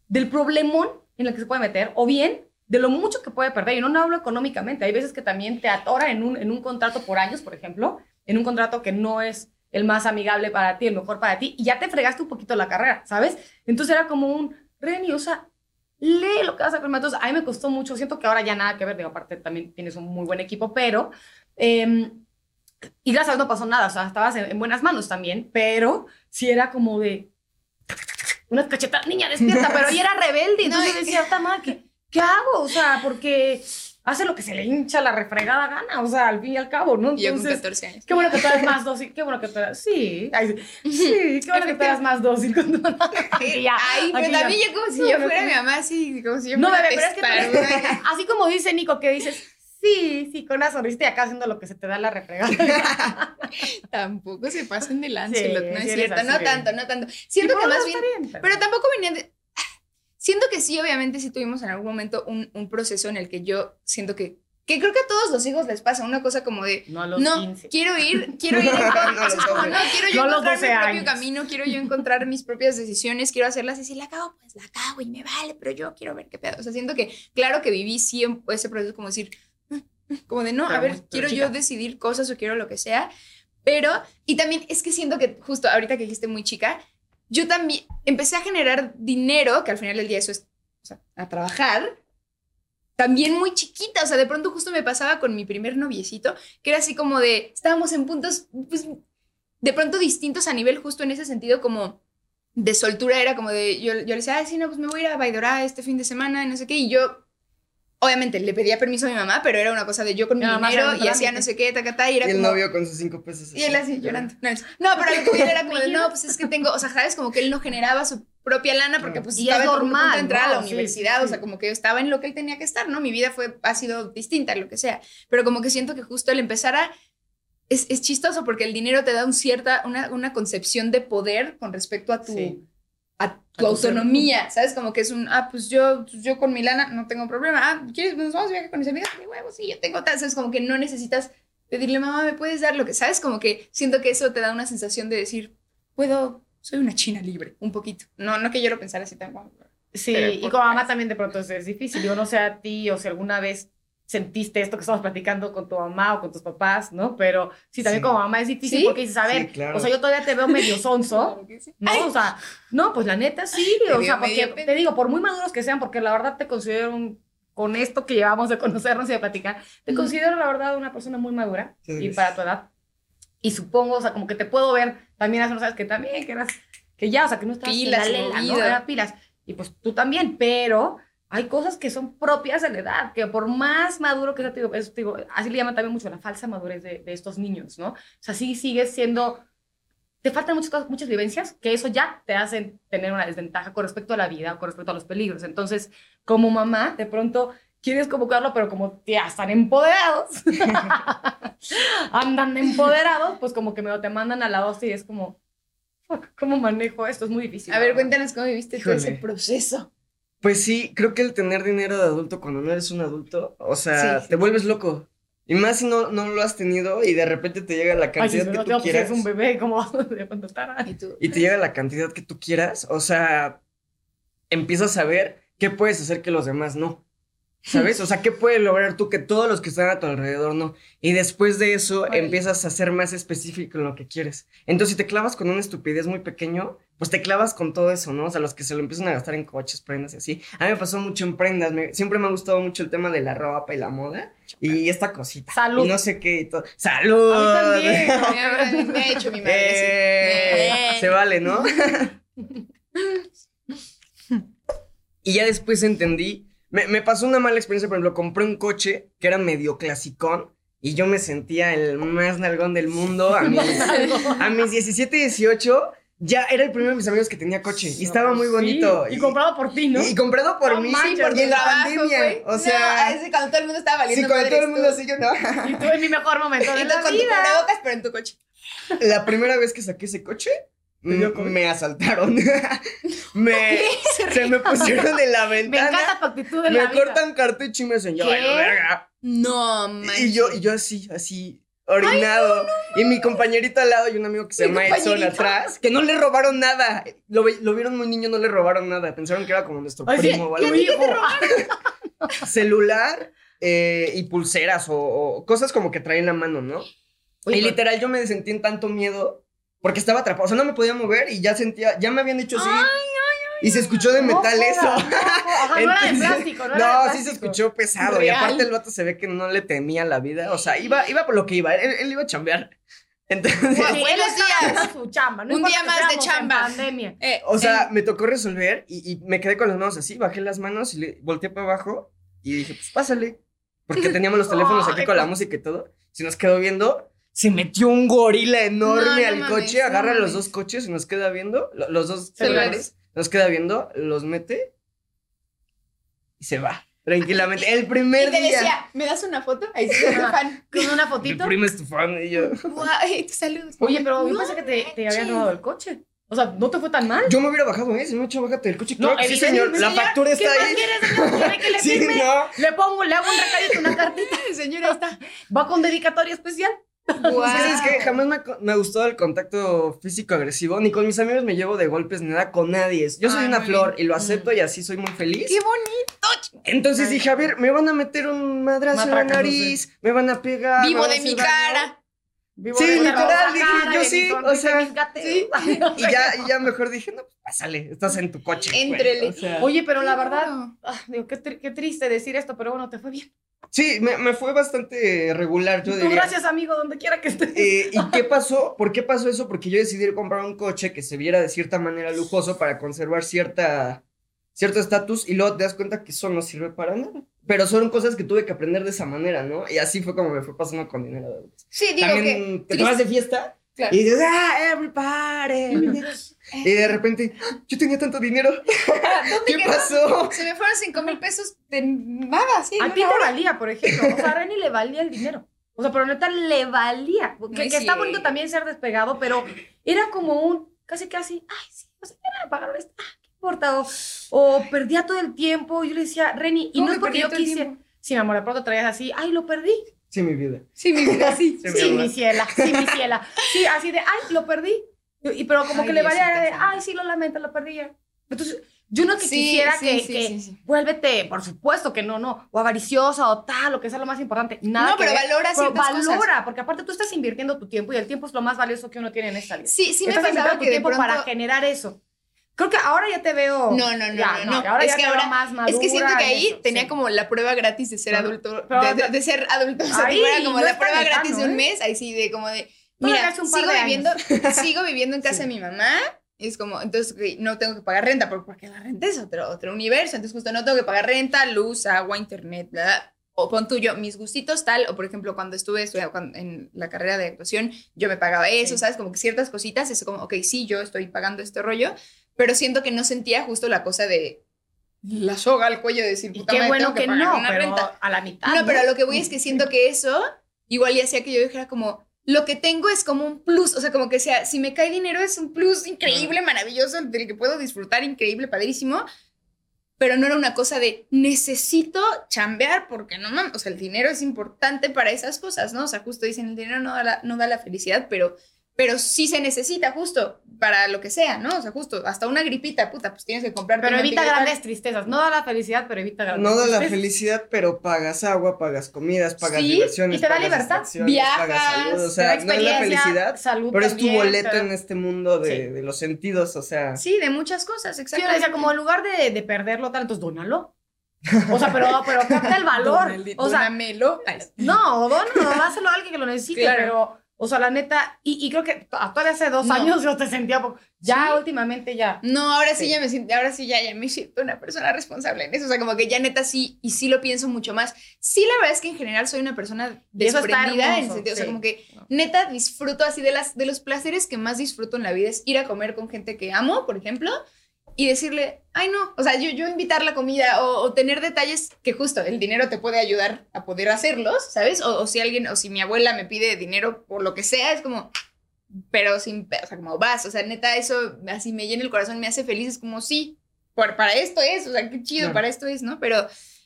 del problemón en el que se puede meter, o bien de lo mucho que puede perder. Y no, hablo económicamente, hay veces que también te atora en un, en un contrato por años, por ejemplo, en un contrato que no es el más amigable para ti, el mejor para ti, y ya te fregaste un poquito la carrera, ¿sabes? Entonces era como un, Reni, o sea, lee lo que vas a firmar. Entonces, a mí me costó mucho, siento que ahora ya nada que ver, digo, aparte también tienes un muy buen equipo, pero, eh, y gracias no pasó nada, o sea, estabas en, en buenas manos también, pero sí era como de, una cachetada, niña, despierta, pero ella era rebelde, entonces No, decía, "Esta madre, ¿qué, ¿qué hago? O sea, porque hace lo que se le hincha la refregada gana, o sea, al fin y al cabo, ¿no? Y yo con Entonces, 14 años. Qué bueno que tú eres más dócil, qué bueno que tú eres, sí, ay, sí, qué bueno que tú eres más dócil tu Aquí ya, Ay, pero también yo como si No, yo fuera tú- mi mamá, así, como si yo No, fuera bebé, pero es que así como dice Nico, que dices, sí, sí, con una sonrisa y acá haciendo lo que se te da la refregada. Tampoco se pasen de lance, Sí, no es sí cierto, no tanto, no tanto. Siento que más bien, pero tampoco venía de... Siento que sí, obviamente sí tuvimos en algún momento un, un proceso en el que yo siento que, que creo que a todos los hijos les pasa una cosa como de, No a los no, 15. quiero ir, quiero ir No a o sea, los es como, 12. no, quiero yo No encontrar mi 12 propio años. camino, quiero yo encontrar mis propias decisiones, quiero hacerlas y si la cago, pues la cago y me vale, pero yo quiero ver qué pedo. O sea, siento que, claro que viví siempre ese proceso como decir, como de no, Pero a ver, quiero chica. yo decidir cosas o quiero lo que sea, pero, y también es que siento que justo ahorita que dijiste muy chica, yo también empecé a generar dinero, que al final del día eso es, o sea, a trabajar, también muy chiquita, o sea, de pronto justo me pasaba con mi primer noviecito, que era así como de, estábamos en puntos, pues, de pronto distintos a nivel justo en ese sentido como de soltura, era como de, yo, yo le decía, ay, sí, no, pues me voy a ir a Baidorá este fin de semana, no sé qué, y yo, obviamente, le pedía permiso a mi mamá, pero era una cosa de yo con mi dinero y hacía no sé qué, tacatá, y Y era el como... novio con sus cinco pesos. Y él así llorando. No, pero lo que era como de, no, pues es que tengo, o sea, sabes, como que él no generaba su propia lana porque pues Y estaba es en un punto normal, de entrar a la universidad, sí, o sea, como que yo estaba en lo que él tenía que estar, ¿no? Mi vida fue, ha sido distinta, lo que sea, pero como que siento que justo el empezar a, es, es chistoso porque el dinero te da un cierta, una, una concepción de poder con respecto a tu, Sí. A tu autonomía, ¿sabes? Como que es un, ah, pues yo, yo con mi lana no tengo problema, ah, ¿quieres? Nos vamos de viaje con mis amigas, de huevos, sí, yo tengo tal, ¿sabes? Como que no necesitas pedirle, mamá, ¿me puedes dar lo que sabes? Como que siento que eso te da una sensación de decir, puedo, soy una china libre, un poquito. No, no que yo lo pensara así tan guau. Sí, y como mamá también de pronto es difícil. Yo no sé a ti o si alguna vez sentiste esto que estamos platicando con tu mamá o con tus papás, ¿no? Pero sí, también Sí. como mamá es difícil ¿Sí? porque dices, a ver, Sí, claro. o sea, yo todavía te veo medio sonso, Claro. ¿no? O sea, no, pues la neta sí, Te o sea, porque te digo, por muy maduros que sean, porque la verdad te considero un, con esto que llevamos de conocernos y de platicar, te Ujú. considero la verdad una persona muy madura y para tu edad. Y supongo, o sea, como que te puedo ver también hace unos años que también, que eras, que ya, o sea, que no estabas en Pilas, la lela, ¿no? Era pilas. Y pues tú también, pero hay cosas que son propias de la edad, que por más maduro que sea, te digo, eso te digo, así le llaman también mucho la falsa madurez de, de estos niños, ¿no? O sea, sí sigues siendo, te faltan muchas cosas, muchas vivencias, que eso ya te hacen tener una desventaja con respecto a la vida con respecto a los peligros. Entonces, como mamá, de pronto quieres convocarlo, pero como ya están empoderados, andan empoderados, pues como que me te mandan a la hostia y es como, ¿cómo manejo esto? Es muy difícil. A ver, verdad. cuéntanos cómo viviste todo ese Híjole. proceso. Pues sí, creo que el tener dinero de adulto cuando no eres un adulto, o sea, Sí, te vuelves loco. Y más si no, no lo has tenido y de repente te llega la Ay, cantidad sí, que no, tú pues, quieras. es un bebé, ¿cómo vas a? Y tú. Y te llega la cantidad que tú quieras, o sea, empiezas a ver qué puedes hacer que los demás no. ¿Sabes? O sea, ¿qué puedes lograr tú que todos los que están a tu alrededor no? Y después de eso empiezas a ser más específico en lo que quieres. Entonces, si te clavas con una estupidez muy pequeño, pues te clavas con todo eso, ¿no? O sea, los que se lo empiezan a gastar en coches, prendas y así. A mí me pasó mucho en prendas. me- siempre me ha gustado mucho el tema de la ropa y la moda. Y esta cosita. Salud. Y no sé qué y todo. ¡Salud! A mí también. Me, ha hecho mi madre. sí. Eh. Se vale, ¿no? y ya después entendí. Me, me pasó una mala experiencia, por ejemplo, compré un coche que era medio clasicón y yo me sentía el más nalgón del mundo. A mis, a mis 17, 18, ya era el primero de mis amigos que tenía coche y estaba muy Sí, bonito. Y, comprado por ti, ¿no? y comprado por No mí manches, y Por tu en la trabajo, pandemia. O sea, No, cuando todo el mundo estaba sí, valiendo cuando todo el mundo así, yo no. Y tú en mi mejor momento de Y tú la con tu vida. cubrebocas, pero en tu coche. La primera vez que saqué ese coche, ¿Te dio m- COVID? me asaltaron. me, se me pusieron en la Me ventana. encanta tu actitud en Me la vida. cortan cartucho y me dicen. No, manches. Y yo, y yo así, así, orinado. Y mi compañerito al lado y un amigo que se llama Edson atrás, que no le robaron nada. Lo, lo vieron muy niño, no le robaron nada. Pensaron que era como nuestro Ay, sí, primo o algo. hijo. Celular eh, y pulseras o, o cosas como que traen en la mano, ¿no? Oye, y literal yo me sentí en tanto miedo porque estaba atrapado. O sea, no me podía mover y ya sentía, ya me habían dicho sí. y se escuchó de No metal eso. no. Ajá, no era de plástico, no, No, era de sí se plástico. escuchó pesado. Y Real. aparte el vato se ve que no le temía la vida. O sea, iba, iba por lo que iba. Él, él iba a chambear. Entonces. Sí, Buenos días. su chamba. No Un día más de chamba. pandemia. Eh, o sea, eh, me tocó resolver y, y me quedé con las manos así. Bajé las manos y le volteé para abajo y dije, pues pásale. Porque teníamos los teléfonos aquí Ay, con la no. música y todo. Se nos quedó viendo. Se metió un gorila enorme No, no al mames, coche, no agarra los mames. dos coches y nos queda viendo. lo- Los dos Celulares. Nos queda viendo, los mete y se va. Tranquilamente. El y primer te día. decía, ¿me das una foto? Ahí sí, fan. Con una Mi fotito. primo es tu fan y yo. Guau, eh, tu salud. Oye, pero yo No pensé que te, te habían robado el coche. O sea, ¿no te fue tan mal? Yo me hubiera bajado, ¿eh? Si me he hecho, bájate del coche. Claro que sí, evidentemente, señor. La factura ¿Qué está más ahí. quieres, señor? ¿Quiere que le Sí, firme? no. Le pongo, le hago un recadito, una cartita. Señora, está. Va con dedicatoria especial. Guau. Es que. Jamás me me gustado el contacto físico agresivo. Ni con mis amigos me llevo de golpes, ni nada con nadie. Yo soy Ay, una flor bien. y lo acepto y así soy muy feliz. Qué bonito. Entonces Ay. dije, a ver, me van a meter un madrazo en la nariz, me van a pegar. Vivo de mi cara. Vivo Sí, literal, dije, cara, yo sí, o sea, sí. Y ya, y ya mejor dije, no, pues pásale, estás en tu coche. güey". Éntrele. O sea, Oye, pero la verdad, ah, digo, qué, qué triste decir esto, pero bueno, te fue bien. sí, me, me fue bastante regular, yo Tú, diría. gracias, amigo, donde quiera que estés. Eh, ¿Y qué pasó? ¿Por qué pasó eso? Porque yo decidí comprar un coche que se viera de cierta manera lujoso para conservar cierta cierto estatus y luego te das cuenta que eso no sirve para nada. Pero son cosas que tuve que aprender de esa manera, ¿no? Y así fue como me fue pasando con dinero de. Sí, digo También que. te vas de fiesta Claro. y dices, ah, everybody. y de repente, yo tenía tanto dinero. ¿Dónde ¿Qué quedó? pasó? Se me fueron 5 mil pesos de nada, sí. A en ti te hora. valía, por ejemplo. O sea, a Reni le valía el dinero. O sea, pero neta le valía. Que, Ay, que está sí. bonito también ser despegado, pero era como un casi casi, ay, sí, o sea, ya pagaron esto, ah, ¿qué importa? O, o perdía todo el tiempo. Yo le decía, Reni, y ¿Cómo no es que porque yo quise. Sí, mi amor, de pronto traías así, ay, lo perdí. Sí, mi vida. Sí, mi vida, sí. Sí, mi Sí, amor. mi ciela, sí, mi ciela. Sí, así de, ay, lo perdí. Y, pero como Ay, que le valía de, ay, sí, lo lamento, lo perdí ya. Entonces, yo no que Sí, quisiera sí, que, sí, que sí, sí. vuélvete, por supuesto que no, no, o avariciosa o tal, o que sea lo más importante. Nada No, que pero ver. valora Pero valora, cosas. porque aparte tú estás invirtiendo tu tiempo y el tiempo es lo más valioso que uno tiene en esta vida. Sí, sí me estás pasaba invirtiendo tu que de tiempo pronto... para generar eso. Creo que ahora ya te veo. No, no, no, ya, no, no. Ahora Es ya que te ahora- veo más madura. Es que siento que ahí eso, tenía sí. como la prueba gratis de ser Ajá. adulto, de, de- no- de ser adulto, o sea, que fuera como no la prueba lejano, gratis de un ¿eh? mes, ahí sí, de como de, mira, un par sigo de viviendo, sigo viviendo en casa Sí. de mi mamá, y es como, entonces no tengo que pagar renta, porque- la renta es otro, otro universo, entonces justo no tengo que pagar renta, luz, agua, internet, bla, bla. O pon tuyo, mis gustitos tal, o por ejemplo, cuando estuve estudiando en la carrera de actuación, yo me pagaba eso, Sí. ¿sabes? Como que ciertas cositas, es como, ok, sí, yo estoy pagando este rollo, pero siento que no sentía justo la cosa de la soga al cuello de decir, Y puta qué madre, bueno tengo que, pagar no, una pero renta. a la mitad. No, pero a lo que voy es que siento que eso igual y hacía que yo dijera como, lo que tengo es como un plus, o sea, como que sea, si me cae dinero es un plus increíble, maravilloso, del que puedo disfrutar, increíble, padrísimo, pero no era una cosa de necesito chambear porque no mames, o sea, el dinero es importante para esas cosas, ¿no? O sea, justo dicen, el dinero no da la, no da la felicidad, pero, pero sí se necesita justo para lo que sea, ¿no? O sea, justo hasta una gripita, puta, pues tienes que comprar. Pero evita grandes tristezas. No da la felicidad, pero evita grandes No da la felicidad, pero pagas agua, pagas comidas, pagas Sí, diversiones. y te da libertad. pagas Viajas, salud, O Te da sea, no es la experiencia, felicidad, salud pero es tu boleto pero- en este mundo de, Sí. de los sentidos, o sea. Sí, de muchas cosas, Sí, exacto. yo decía, como en lugar de, de perderlo tal, entonces dónalo. O sea, pero, pero capta el valor. o sea, Donamelo. No, dónalo, dáselo a alguien que lo necesite, Claro. pero, o sea, la neta, y, y creo que a- todavía hace dos No. años yo te sentía. Ya Sí. últimamente ya. No, ahora sí, Sí. ya me siento, ahora sí ya, ya me siento una persona responsable en eso. O sea, como que ya neta sí, y sí lo pienso mucho más. Sí, la verdad es que en general soy una persona desprendida en sentido, o sea, sí. como que neta disfruto así de las de los placeres que más disfruto en la vida es ir a comer con gente que amo, por ejemplo, y decirle, ay no, o sea, yo, yo invitar la comida o, o tener detalles que justo el dinero te puede ayudar a poder hacerlos, ¿sabes? O, o si alguien, o si mi abuela me pide dinero por lo que sea, es como, pero sin, o sea, como vas, o sea, neta, eso así me llena el corazón, me hace feliz, es como, sí, por, para esto es, o sea, qué chido, Claro. para esto es, ¿no? Pero,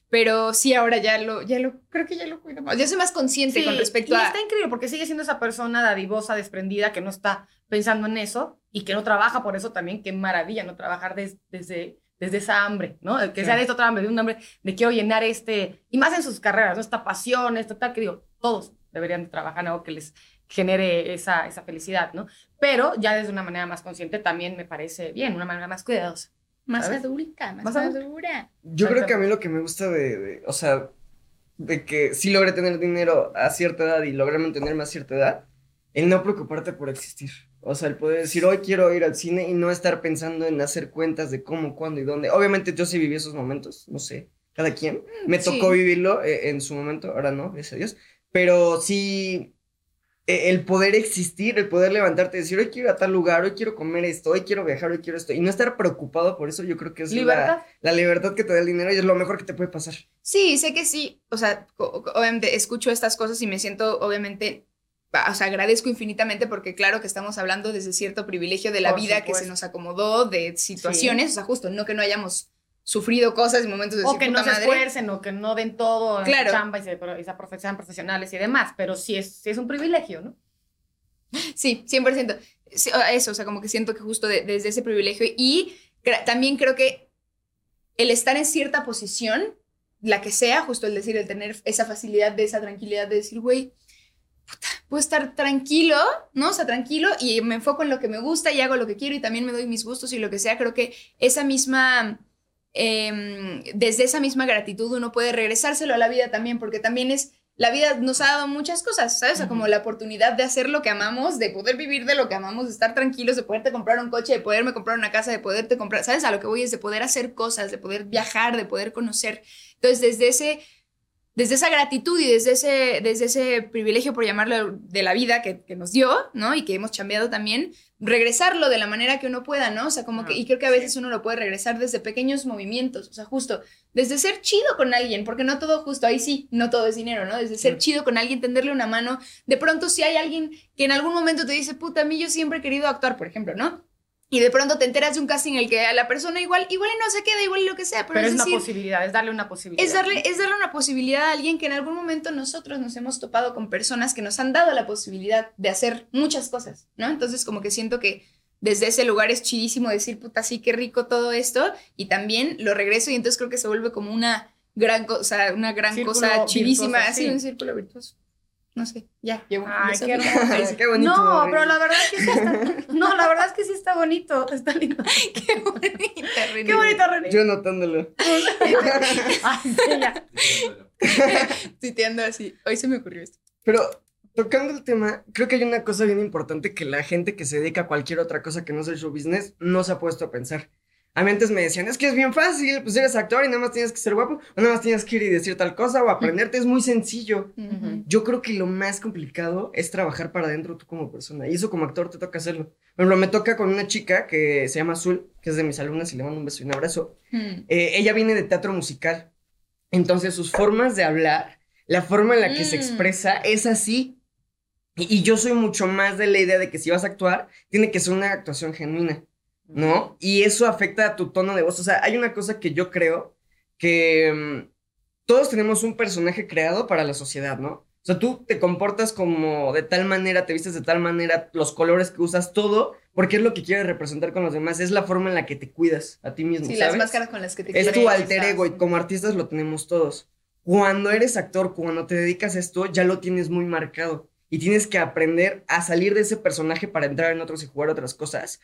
pero sí, ahora ya lo, ya lo, creo que ya lo cuido más, yo soy más consciente Sí, con respecto y a... está increíble porque sigue siendo esa persona dadivosa, desprendida, que no está pensando en eso y que no trabaja por eso también. Qué maravilla no trabajar des- desde, desde esa hambre, ¿no? Que sea Claro. de esta otra hambre, de un hambre de quiero llenar este, y más en sus carreras, ¿no? Esta pasión, esta tal, que digo, todos deberían de trabajar en algo que les genere esa, esa felicidad, ¿no? Pero ya desde una manera más consciente también me parece bien, una manera más cuidadosa. Más ¿sabes? adulta, más, Más adulta. Yo creo que a mí lo que me gusta de, de- o sea, de que sí logré tener dinero a cierta edad y logré mantenerme a cierta edad, el no preocuparte por existir. O sea, el poder decir, hoy quiero ir al cine y no estar pensando en hacer cuentas de cómo, cuándo y dónde. Obviamente yo sí viví esos momentos, no sé, cada quien. Me sí. tocó vivirlo eh, en su momento, ahora no, gracias a Dios. Pero sí, eh, el poder existir, el poder levantarte y decir, hoy quiero ir a tal lugar, hoy quiero comer esto, hoy quiero viajar, hoy quiero esto. Y no estar preocupado por eso, yo creo que es la- Libertad. la libertad que te da el dinero y es lo mejor que te puede pasar. Sí, sé que sí. O sea, obviamente escucho estas cosas y me siento, obviamente, o sea, agradezco infinitamente porque claro que estamos hablando desde cierto privilegio de la Por vida que se nos acomodó, de situaciones, o sea, justo, no que no hayamos sufrido cosas y momentos de O decir, que no "Puta se madre". esfuercen o que no den todo en Claro. su chamba y, se, y se sean profesionales y demás, pero sí es, sí es un privilegio, ¿no? Sí, 100%. Sí, o- Eso, o sea, como que siento que justo de- desde ese privilegio y cre- también creo que el estar en cierta posición, la que sea, justo el decir, el tener esa facilidad de esa tranquilidad de decir, güey, puta, puedo estar tranquilo, ¿no? O sea, tranquilo y me enfoco en lo que me gusta y hago lo que quiero y también me doy mis gustos y lo que sea. Creo que esa misma, em, desde esa misma gratitud uno puede regresárselo a la vida también, porque también es la vida nos ha dado muchas cosas, ¿sabes? O sea, como la oportunidad de hacer lo que amamos, de poder vivir de lo que amamos, de estar tranquilos, de poderte comprar un coche, de poderme comprar una casa, de poderte comprar, ¿sabes? A lo que voy es de poder hacer cosas, de poder viajar, de poder conocer. Entonces, desde ese desde esa gratitud y desde ese, desde ese privilegio, por llamarlo, de la vida que, que nos dio, ¿no? Y que hemos chambeado también, regresarlo de la manera que uno pueda, ¿no? O sea, como que, y creo que a veces uno lo puede regresar desde pequeños movimientos, o sea, justo, desde ser chido con alguien, porque no todo justo, ahí sí, no todo es dinero, ¿no? Desde ser chido con alguien, tenderle una mano, de pronto si hay alguien que en algún momento te dice, puta, a mí yo siempre he querido actuar, por ejemplo, ¿no? Y de pronto te enteras de un casting en el que a la persona igual, igual y no se queda, igual y lo que sea, pero, Pero, es es una decir, posibilidad, es darle una posibilidad. es darle, es darle una posibilidad a alguien que en algún momento nosotros nos hemos topado con personas que nos han dado la posibilidad de hacer muchas cosas, ¿no? Entonces como que siento que desde ese lugar es chidísimo decir, puta, sí, qué rico todo esto, y también lo regreso y entonces creo que se vuelve como una gran cosa, una gran Círculo cosa chidísima, virtuoso, así sí. un círculo virtuoso. No sé, ya, llevo. Ay, ya qué hermoso. Qué bonito. No, pero la verdad es que sí está, no, la verdad es que sí está bonito, está lindo. qué bonita, René. Qué bonito, René. Yo notándolo. Ay, sí, ya. Tuiteando así, hoy se me ocurrió esto. Pero tocando el tema, creo que hay una cosa bien importante que la gente que se dedica a cualquier otra cosa que no sea show business no se ha puesto a pensar. A mí antes me decían, es que es bien fácil, pues eres actor y nada más tienes que ser guapo, o nada más tienes que ir y decir tal cosa o aprenderte, es muy sencillo. Ujú. Yo creo que lo más complicado es trabajar para adentro tú como persona. Y eso como actor te toca hacerlo. Por ejemplo, me toca con una chica que se llama Azul, que es de mis alumnas y le mando un beso y un abrazo. Mm. Eh, ella viene de teatro musical. Entonces sus formas de hablar, la forma en la que se Mm. expresa es así. Y, y yo soy mucho más de la idea de que si vas a actuar, tiene que ser una actuación genuina, ¿no? Y eso afecta a tu tono de voz. O sea, hay una cosa que yo creo que mm, todos tenemos un personaje creado para la sociedad, ¿no? O sea, tú te comportas como de tal manera, te vistes de tal manera, los colores que usas, todo, porque es lo que quieres representar con los demás, es la forma en la que te cuidas a ti mismo, Sí, ¿sabes? las máscaras con las que te Es tu alter ego y como artistas lo tenemos todos. Cuando eres actor, cuando te dedicas a esto, ya lo tienes muy marcado y tienes que aprender a salir de ese personaje para entrar en otros y jugar otras cosas.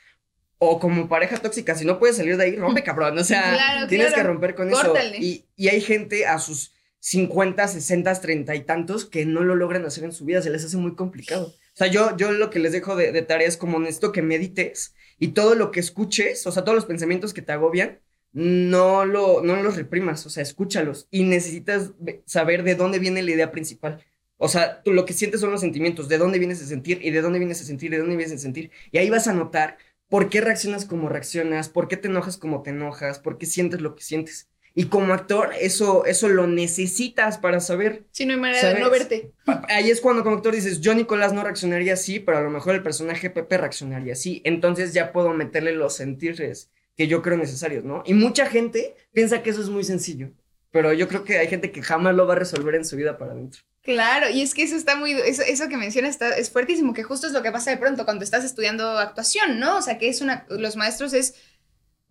O como pareja tóxica, si no puedes salir de ahí, rompe cabrón. O sea, Claro, tienes claro. que romper con Córtale. eso. Y, y hay gente a sus 50, 60, 30 y tantos que no lo logran hacer en su vida, se les hace muy complicado. O sea, yo, yo lo que les dejo de, de tarea es como esto que medites y todo lo que escuches, o sea, todos los pensamientos que te agobian, no, lo, no los reprimas, o sea, escúchalos y necesitas saber de dónde viene la idea principal. O sea, tú lo que sientes son los sentimientos, de dónde vienes a sentir y de dónde vienes a sentir y de dónde vienes a sentir. Y ahí vas a notar por qué reaccionas como reaccionas, por qué te enojas como te enojas, por qué sientes lo que sientes. Y como actor, eso, eso lo necesitas para saber. Sí, no hay manera de no verte. Ahí es cuando como actor dices, yo Nicolás no reaccionaría así, pero a lo mejor el personaje Pepe reaccionaría así. Entonces ya puedo meterle los sentires que yo creo necesarios, ¿no? Y mucha gente piensa que eso es muy sencillo, pero yo creo que hay gente que jamás lo va a resolver en su vida para adentro. Claro, y es que eso está muy, eso, eso que mencionas está, es fuertísimo, que justo es lo que pasa de pronto cuando estás estudiando actuación, ¿no? O sea, que es una, los maestros es,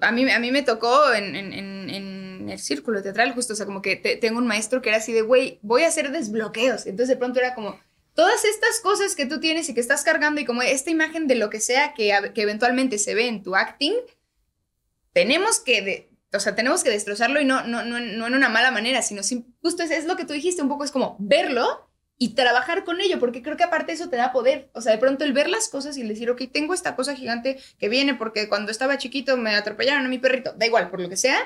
a mí, a mí me tocó en, en, el círculo teatral justo, o sea, como que te- tengo un maestro que era así de, güey, voy a hacer desbloqueos, entonces de pronto era como, todas estas cosas que tú tienes y que estás cargando y como esta imagen de lo que sea que, que eventualmente se ve en tu acting, tenemos que, o sea, tenemos que destrozarlo y no, no, no, no en una mala manera, sino sim- justo es, es lo que tú dijiste, un poco es como verlo y trabajar con ello, porque creo que aparte eso te da poder, o sea, de pronto el ver las cosas y decir, ok, tengo esta cosa gigante que viene porque cuando estaba chiquito me atropellaron a mi perrito, da igual, por lo que sea,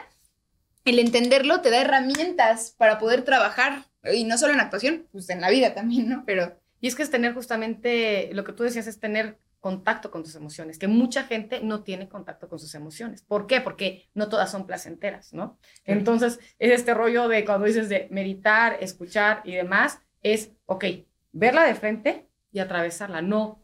el entenderlo te da herramientas para poder trabajar, y no solo en actuación, pues en la vida también, ¿no? Pero... Y es que es tener justamente, lo que tú decías es tener contacto con tus emociones, que mucha gente no tiene contacto con sus emociones. ¿Por qué? Porque no todas son placenteras, ¿no? Entonces, es este rollo de cuando dices de meditar, escuchar y demás, es, ok, verla de frente y atravesarla, no,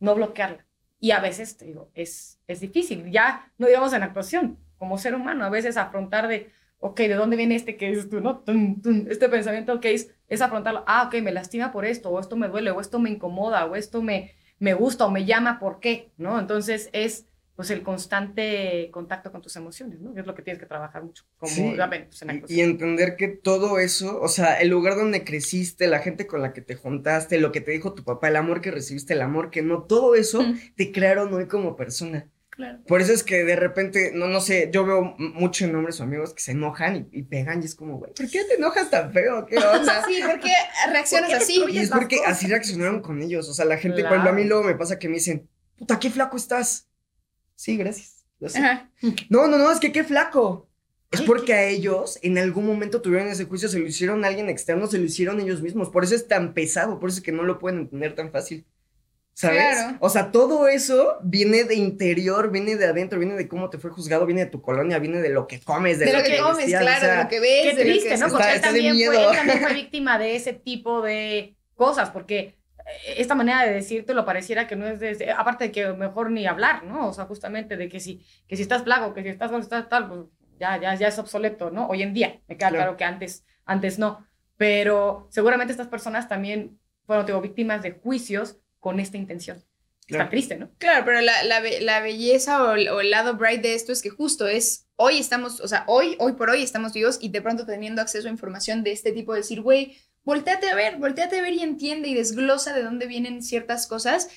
no bloquearla. Y a veces, te digo, es, es difícil, ya no digamos en actuación, como ser humano, a veces afrontar de, ok, ¿de dónde viene este que dices tú, no? Tum, tum, este pensamiento que es, es afrontarlo, ah, ok, me lastima por esto, o esto me duele, o esto me incomoda, o esto me, me gusta, o me llama, ¿por qué? ¿No? Entonces es, pues, el constante contacto con tus emociones, ¿no? Es lo que tienes que trabajar mucho, como, Sí. ven, pues, en Y, actuación. y entender que todo eso, o sea, el lugar donde creciste, la gente con la que te juntaste, lo que te dijo tu papá, el amor que recibiste, el amor que no, todo eso Mm. te crearon hoy como persona. Claro. Por eso es que de repente, no, no sé, yo veo mucho en hombres o amigos que se enojan y, y pegan y es como, güey, ¿por qué te enojas tan feo? ¿Qué onda? Sí, ¿por qué reaccionas ¿Por qué así? Y es porque cosas. así reaccionaron con ellos. O sea, la gente, ejemplo, a mí luego me pasa que me dicen, puta, qué flaco estás. Sí, gracias. Ajá. No, no, no, es que qué flaco. Es porque a ellos en algún momento tuvieron ese juicio, se lo hicieron a alguien externo, se lo hicieron ellos mismos. Por eso es tan pesado, por eso es que no lo pueden entender tan fácil. ¿Sabes? Claro. O sea, todo eso viene de interior, viene de adentro, viene de cómo te fue juzgado, viene de tu colonia, viene de lo que comes, de, De lo que te comes, vestías, o claro, sea, de lo que ves. Qué de lo triste, que ¿no? Está- Porque él está de también, fue, él también fue víctima de ese tipo de cosas, porque eh, esta manera de decírtelo pareciera que no es de, aparte de que mejor ni hablar, ¿no? O sea, justamente de que si, que si estás flaco, que si estás, estás tal, pues ya, ya, ya es obsoleto, ¿no? Hoy en día, me queda Claro. claro, que antes, antes no, pero seguramente estas personas también fueron, digo, víctimas de juicios con esta intención. Claro. Está triste, ¿no? Claro, pero la, la, be- la belleza o el, o el lado bright de esto es que justo es, hoy estamos, o sea, hoy, hoy por hoy estamos vivos y de pronto teniendo acceso a información de este tipo, decir, güey, volteate a ver, volteate a ver y entiende y desglosa de dónde vienen ciertas cosas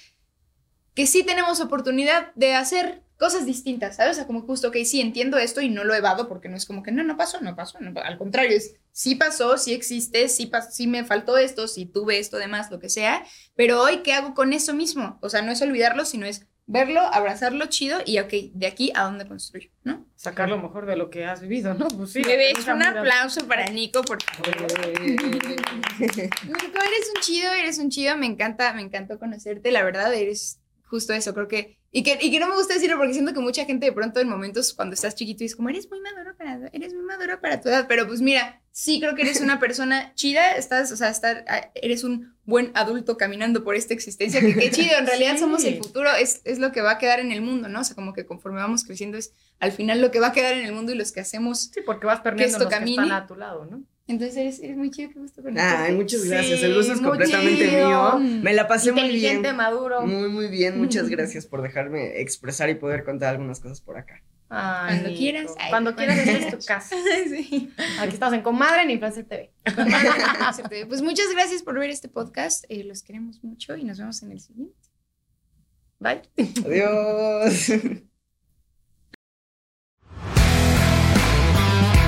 que sí tenemos oportunidad de hacer cosas distintas, ¿sabes? O sea, como justo, ok, sí entiendo esto y no lo evado porque no es como que no, no pasó, no pasó, no, al contrario, es sí pasó, sí existe, sí, pas- sí me faltó esto, sí tuve esto, demás, lo que sea, pero hoy, ¿qué hago con eso mismo? O sea, no es olvidarlo, sino es verlo, abrazarlo chido y, ok, de aquí a dónde construyo, ¿no? Sacar lo mejor de lo que has vivido, ¿no? Pues sí. Bebés, un aplauso para Nico, por favor. Nico, eres un chido, eres un chido, me encanta, me encantó conocerte, la verdad, eres justo eso, creo que, y que, y que no me gusta decirlo porque siento que mucha gente de pronto en momentos cuando estás chiquito es como, eres muy maduro para, eres muy maduro para tu edad, pero pues mira, sí creo que eres una persona chida, estás, o sea, estar, ah, eres un buen adulto caminando por esta existencia, que qué chido, en realidad Sí. somos el futuro, es, es lo que va a quedar en el mundo, ¿no? O sea, como que conforme vamos creciendo es al final lo que va a quedar en el mundo y los que hacemos, Sí, porque vas perdiendo esto los que están a tu lado, ¿no? Entonces eres, eres muy chido, qué gusto conocerte. Ay, muchas Sí, gracias. El gusto es completamente chido. mío. Me la pasé muy bien. maduro. Muy, muy bien. Muchas gracias por dejarme expresar y poder contar algunas cosas por acá. Ay, Cuando quieras. Ay, Cuando quieras, esta es tu casa. sí. Aquí estamos en Comadre en Influencer TV. Pues muchas gracias por ver este podcast. eh, los queremos mucho y nos vemos en el siguiente. Bye. Adiós.